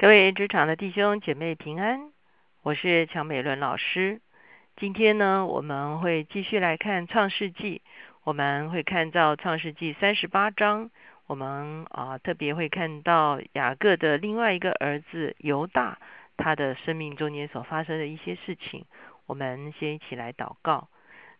各位职场的弟兄姐妹平安，我是乔美伦老师。今天呢，我们会继续来看创世纪，我们会看到创世纪三十八章。我们啊特别会看到雅各的另外一个儿子犹大，他的生命中间所发生的一些事情。我们先一起来祷告，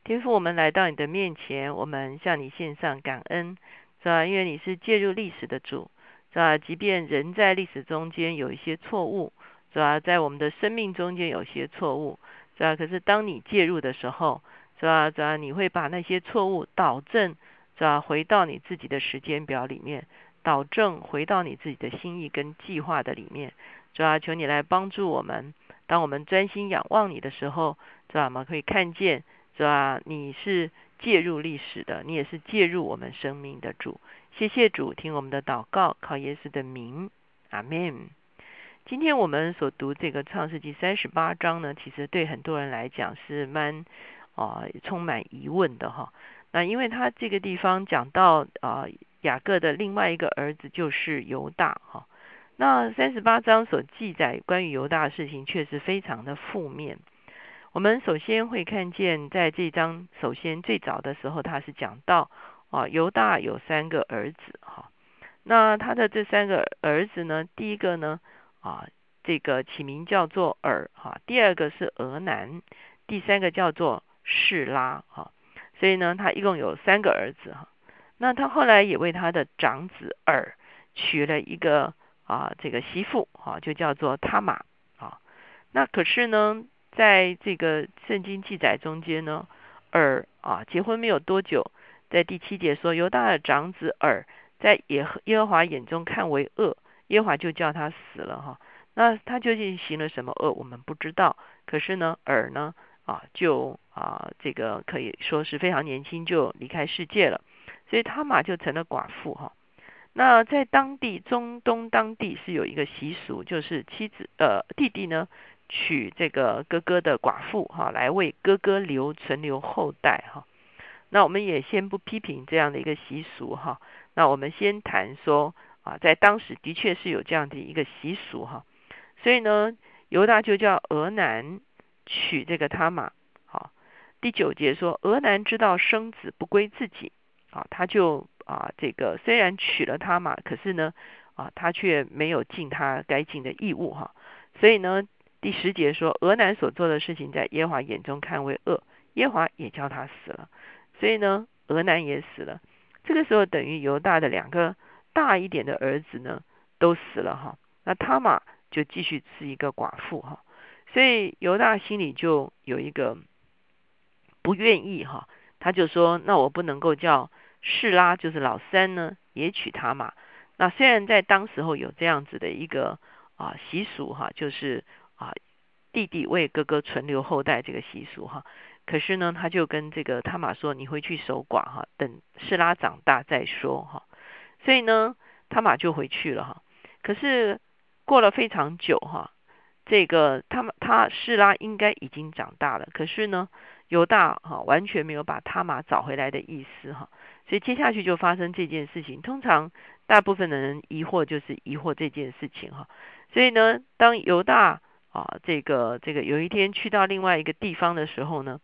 天父，我们来到你的面前，我们向你献上感恩，是吧？因为你是介入历史的主。是吧？即便人在历史中间有一些错误，是吧？在我们的生命中间有些错误，是吧？可是当你介入的时候，是吧？是吧？你会把那些错误导正，是吧？回到你自己的时间表里面，导正回到你自己的心意跟计划的里面，是吧？求你来帮助我们，当我们专心仰望你的时候，是吧？我们可以看见，是吧？你是介入历史的，你也是介入我们生命的主。谢谢主，听我们的祷告，靠耶稣的名，阿门。今天我们所读这个创世纪三十八章呢，其实对很多人来讲是蛮啊充满疑问的哈。那因为他这个地方讲到啊雅各的另外一个儿子就是犹大哈。那三十八章所记载关于犹大的事情，确实非常的负面。我们首先会看见，在这章首先最早的时候，他是讲到。啊，犹大有三个儿子哈，那他的这三个儿子呢，第一个呢，啊，这个起名叫做尔哈，第二个是俄南，第三个叫做士拉哈，所以呢，他一共有三个儿子哈。那他后来也为他的长子尔娶了一个啊这个媳妇哈，就叫做他玛啊。那可是呢，在这个圣经记载中间呢，尔啊结婚没有多久。在第七节说，犹大的长子尔在耶和耶和华眼中看为恶，耶和华就叫他死了哈。那他究竟行了什么恶，我们不知道。可是呢，尔呢啊，就啊这个可以说是非常年轻就离开世界了，所以他玛就成了寡妇哈。那在当地中东当地是有一个习俗，就是妻子呃弟弟呢娶这个哥哥的寡妇哈，来为哥哥留存留后代哈。那我们也先不批评这样的一个习俗哈，那我们先谈说啊，在当时的确是有这样的一个习俗哈，所以呢，犹大就叫俄南娶这个他玛，好，第九节说俄南知道生子不归自己，啊，他就啊这个虽然娶了他玛，可是呢啊他却没有尽他该尽的义务哈，所以呢第十节说俄南所做的事情在耶华眼中看为恶，耶华也叫他死了。所以呢，俄南也死了。这个时候，等于犹大的两个大一点的儿子呢，都死了哈。那他玛就继续是一个寡妇哈。所以犹大心里就有一个不愿意哈，他就说：那我不能够叫士拉，就是老三呢，也娶他玛。那虽然在当时候有这样子的一个啊习俗哈，就是弟弟为哥哥存留后代这个习俗哈。可是呢，他就跟这个他玛说：“你回去守寡哈，等士拉长大再说哈。”所以呢，他玛就回去了哈。可是过了非常久哈，这个他们他士拉应该已经长大了。可是呢，犹大哈完全没有把他玛找回来的意思哈。所以接下去就发生这件事情。通常大部分的人疑惑就是疑惑这件事情哈。所以呢，当犹大啊这个这个有一天去到另外一个地方的时候呢。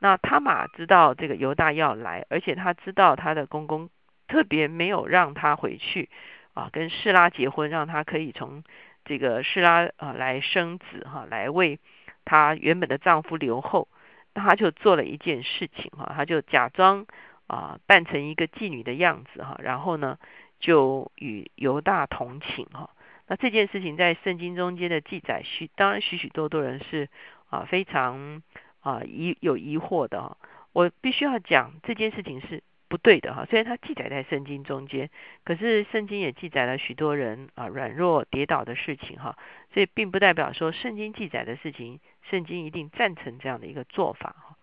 那他玛知道这个犹大要来，而且他知道他的公公特别没有让他回去啊，跟士拉结婚，让他可以从这个士拉啊来生子哈，来为他原本的丈夫留后。那他就做了一件事情哈，他就假装啊扮成一个妓女的样子哈，然后呢就与犹大同寝哈。那这件事情在圣经中间的记载许当然许许多多人是啊非常。啊，疑有疑惑的哈，我必须要讲这件事情是不对的哈。虽然它记载在圣经中间，可是圣经也记载了许多人啊软弱跌倒的事情哈，所以并不代表说圣经记载的事情，圣经一定赞成这样的一个做法哈。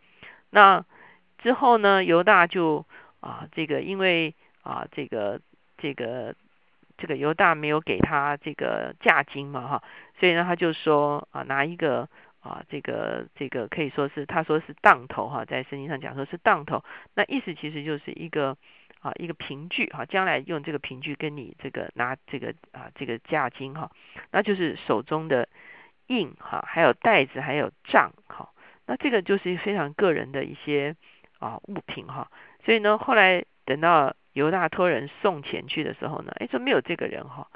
那之后呢，犹大就啊这个因为啊这个这个这个犹大没有给他这个价金嘛哈，所以呢他就说啊拿一个。啊，这个这个可以说是他说是当头哈，在圣经上讲说是当头，那意思其实就是一个啊一个凭据哈，将来用这个凭据跟你这个拿这个啊这个价金哈，那就是手中的印哈，还有袋子，还有账哈，那这个就是非常个人的一些啊物品哈，所以呢，后来等到犹大托人送钱去的时候呢，哎，说没有这个人哈，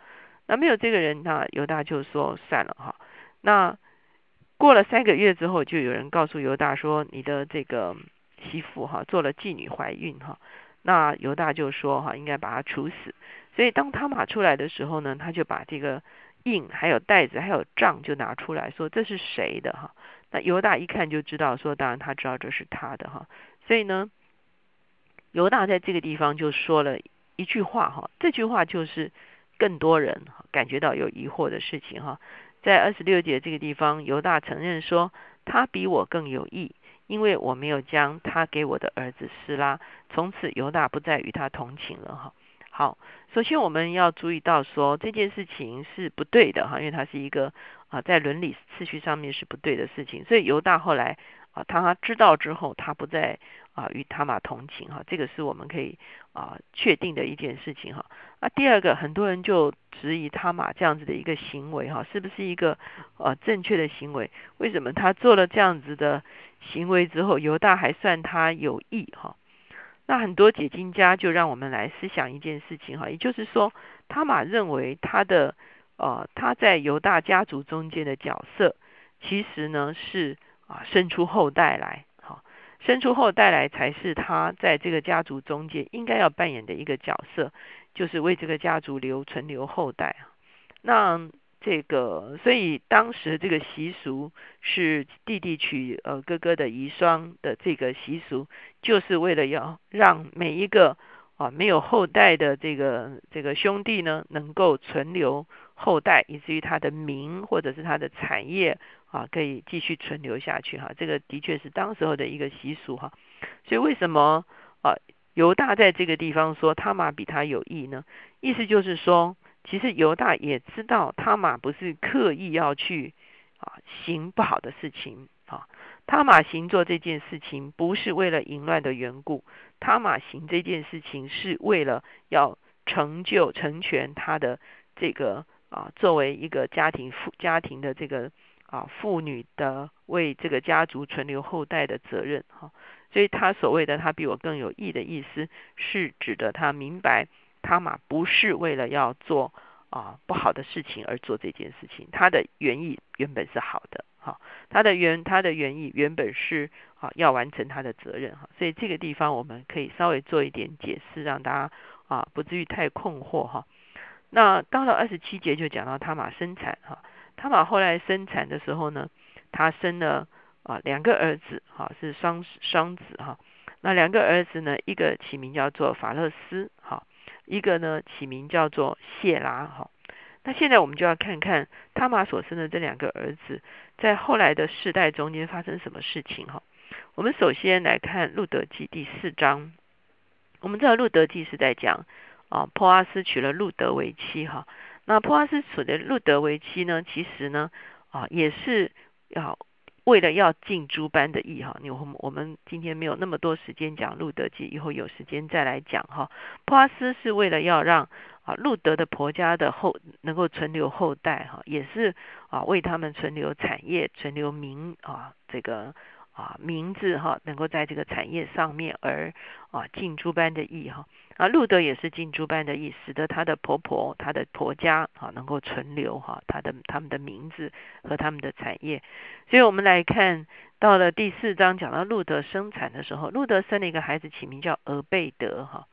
那没有这个人，那犹大就说算了哈，那。过了三个月之后，就有人告诉犹大说：“你的这个媳妇哈做了妓女怀孕哈。”那犹大就说：“哈，应该把她处死。”所以当他马出来的时候呢，他就把这个印、还有袋子、还有账就拿出来说：“这是谁的哈？”那犹大一看就知道，说当然他知道这是他的哈。所以呢，犹大在这个地方就说了一句话哈，这句话就是更多人感觉到有疑惑的事情哈。在二十六节这个地方，犹大承认说，他比我更有义，因为我没有将他给我的儿子施拉。从此，犹大不再与他同情了。哈，好，首先我们要注意到说这件事情是不对的哈，因为它是一个啊在伦理次序上面是不对的事情。所以犹大后来啊，他知道之后，他不再啊与他玛同情哈，这个是我们可以啊确定的一件事情哈。那第二个，很多人就质疑他玛这样子的一个行为，哈，是不是一个呃正确的行为？为什么他做了这样子的行为之后，犹大还算他有益？哈，那很多解经家就让我们来思想一件事情，哈，也就是说，他玛认为他的呃他在犹大家族中间的角色，其实呢是啊生出后代来。生出后代来才是他在这个家族中间应该要扮演的一个角色，就是为这个家族留存留后代。那这个，所以当时这个习俗是弟弟娶呃哥哥的遗孀的这个习俗，就是为了要让每一个啊没有后代的这个这个兄弟呢，能够存留后代，以至于他的名或者是他的产业。啊，可以继续存留下去哈，这个的确是当时候的一个习俗哈。所以为什么啊犹大在这个地方说他玛比他有意呢？意思就是说，其实犹大也知道他玛不是刻意要去啊行不好的事情啊。他玛行做这件事情不是为了淫乱的缘故，他玛行这件事情是为了要成就成全他的这个啊作为一个家庭父家庭的这个。啊，妇女的为这个家族存留后代的责任，哈，所以他所谓的他比我更有义的意思，是指的他明白他嘛不是为了要做啊不好的事情而做这件事情，他的原意原本是好的，哈，他的原他的原意原本是啊要完成他的责任，哈，所以这个地方我们可以稍微做一点解释，让大家啊不至于太困惑，哈。那到了二十七节就讲到他玛生产，哈。他玛后来生产的时候呢，他生了啊两个儿子，哈是双双子哈。那两个儿子呢，一个起名叫做法勒斯，哈，一个呢起名叫做谢拉，哈。那现在我们就要看看他玛所生的这两个儿子，在后来的世代中间发生什么事情，哈。我们首先来看路德记第四章，我们知道路德记是在讲啊，波阿斯娶了路德为妻，哈。那波阿斯娶的路德为妻呢？其实呢，啊，也是要为了要尽诸般的义哈。你我我们今天没有那么多时间讲路德记，以后有时间再来讲哈。波阿斯是为了要让啊路德的婆家的后能够存留后代哈，也是啊为他们存留产业、存留名啊这个。啊，名字哈，能够在这个产业上面而啊尽诸般的义哈，啊啊路德也是尽诸般的意思，使得她的婆婆、她的婆家啊能够存留哈，她的他们的名字和他们的产业。所以我们来看到了第四章讲到路德生产的时候，路德生了一个孩子，起名叫俄贝德哈。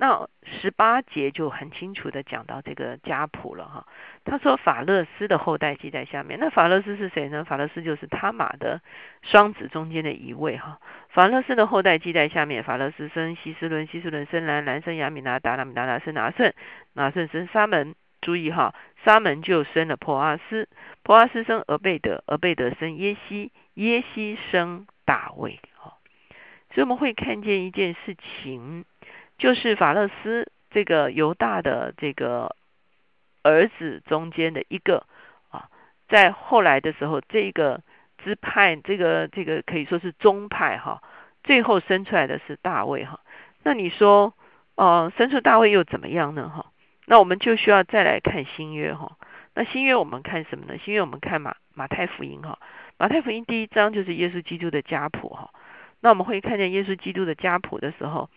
那十八节就很清楚的讲到这个家谱了哈。他说法勒斯的后代记在下面。那法勒斯是谁呢？法勒斯就是他玛的双子中间的一位哈。法勒斯的后代记在下面。法勒斯生希斯伦，希斯伦生兰，兰生亚米拿达，亚米达达生拿顺，拿顺生沙门。注意哈，沙门就生了珀阿斯，珀阿斯生俄贝德，俄贝德生耶西，耶西生大卫哈。所以我们会看见一件事情。就是法勒斯这个犹大的这个儿子中间的一个啊，在后来的时候，这个支派，这个这个可以说是宗派哈，最后生出来的是大卫哈。那你说哦，生出大卫又怎么样呢？哈，那我们就需要再来看新约哈。那新约我们看什么呢？新约我们看马马太福音哈。马太福音第一章就是耶稣基督的家谱哈。那我们会看见耶稣基督的家谱的时候，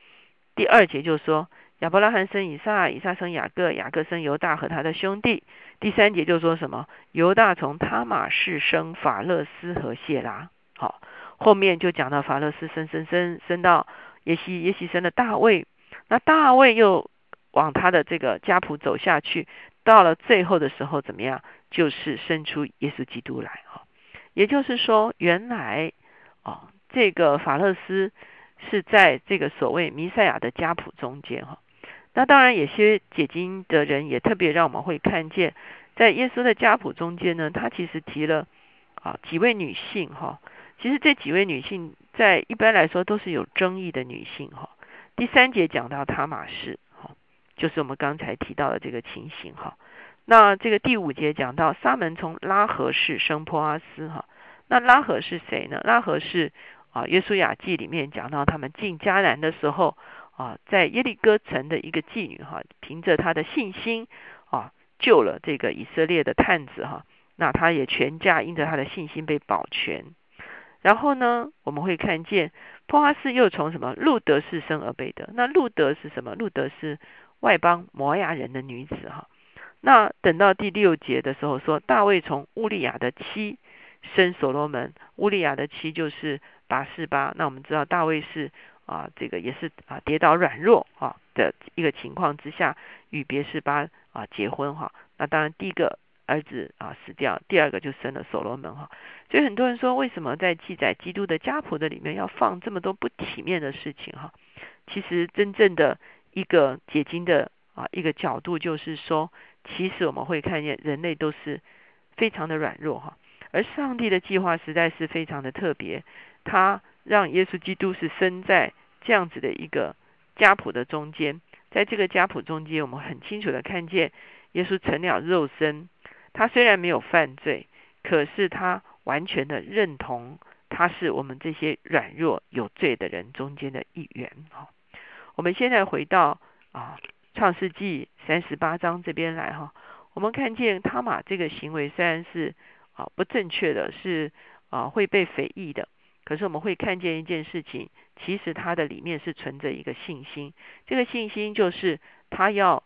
第二节就说亚伯拉罕生以撒，以撒生雅各，雅各生犹大和他的兄弟。第三节就说什么？犹大从他马氏生法勒斯和谢拉。好，后面就讲到法勒斯生生生生到耶西，耶西生的大卫。那大卫又往他的这个家谱走下去，到了最后的时候怎么样？就是生出耶稣基督来哈。也就是说，原来哦，这个法勒斯是在这个所谓弥赛亚的家谱中间哈。那当然，有些解经的人也特别让我们会看见，在耶稣的家谱中间呢，他其实提了啊几位女性哈。其实这几位女性在一般来说都是有争议的女性哈。第三节讲到塔马氏，哈，就是我们刚才提到的这个情形，哈。那这个第五节讲到沙门从拉合氏生波阿斯，哈。那拉合是谁呢？拉合是啊，约书亚记里面讲到他们进迦南的时候啊，在耶利哥城的一个妓女，哈，凭着她的信心啊，救了这个以色列的探子，哈。那她也全家因着她的信心被保全。然后呢，我们会看见波阿斯又从什么路德氏生而被得。那路德是什么？路德是外邦摩亚人的女子哈。那等到第六节的时候说，大卫从乌利亚的妻生所罗门。乌利亚的妻就是拔示巴。那我们知道大卫是啊，这个也是啊跌倒软弱啊的一个情况之下与别示巴啊结婚哈。那当然第一个。儿子啊死掉，第二个就生了所罗门哈，所以很多人说，为什么在记载基督的家谱的里面要放这么多不体面的事情哈？其实真正的一个解经的啊一个角度就是说，其实我们会看见人类都是非常的软弱哈，而上帝的计划实在是非常的特别，他让耶稣基督是生在这样子的一个家谱的中间，在这个家谱中间，我们很清楚的看见耶稣成了肉身。他虽然没有犯罪，可是他完全的认同他是我们这些软弱有罪的人中间的一员。哈，我们现在回到啊创世纪三十八章这边来哈，我们看见他玛这个行为虽然是啊不正确的，是啊会被非议的，可是我们会看见一件事情，其实他的里面是存着一个信心，这个信心就是他要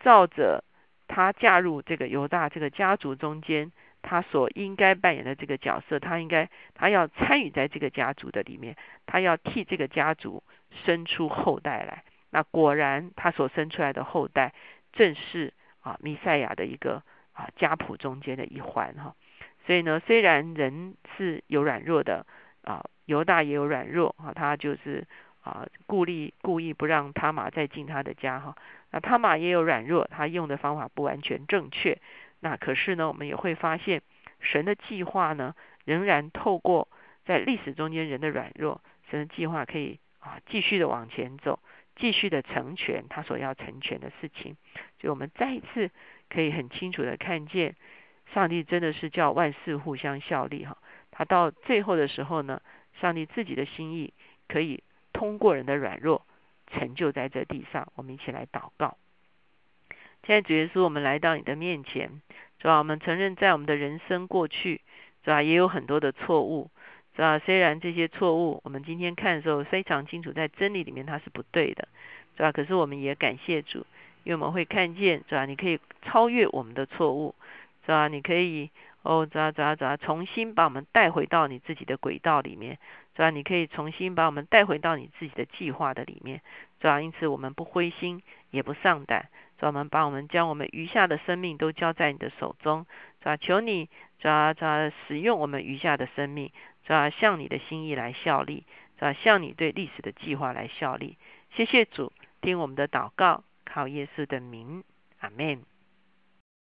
照着。他嫁入这个犹大这个家族中间，他所应该扮演的这个角色，他应该他要参与在这个家族的里面，他要替这个家族生出后代来。那果然，他所生出来的后代正是啊弥赛亚的一个啊家谱中间的一环哈。所以呢，虽然人是有软弱的啊，犹大也有软弱啊，他就是啊故意故意不让他玛再进他的家哈。那他玛也有软弱，他用的方法不完全正确。那可是呢，我们也会发现，神的计划呢，仍然透过在历史中间人的软弱，神的计划可以啊继续的往前走，继续的成全他所要成全的事情。所以我们再一次可以很清楚的看见，上帝真的是叫万事互相效力哈。他到最后的时候呢，上帝自己的心意可以通过人的软弱。成就在这地上，我们一起来祷告。现在主耶稣，我们来到你的面前，主啊，我们承认在我们的人生过去，是吧，也有很多的错误，是吧，虽然这些错误，我们今天看的时候非常清楚，在真理里面它是不对的，是吧，可是我们也感谢主，因为我们会看见，是吧，你可以超越我们的错误，是吧，你可以哦，主啊，主啊，主啊，重新把我们带回到你自己的轨道里面。是吧你可以重新把我们带回到你自己的计划的里面，是吧因此我们不灰心也不丧胆，主要我们把我们将我们余下的生命都交在你的手中，是吧求你主要主要使用我们余下的生命，主要向你的心意来效力，主要向你对历史的计划来效力。谢谢主，听我们的祷告，靠耶稣的名，阿门。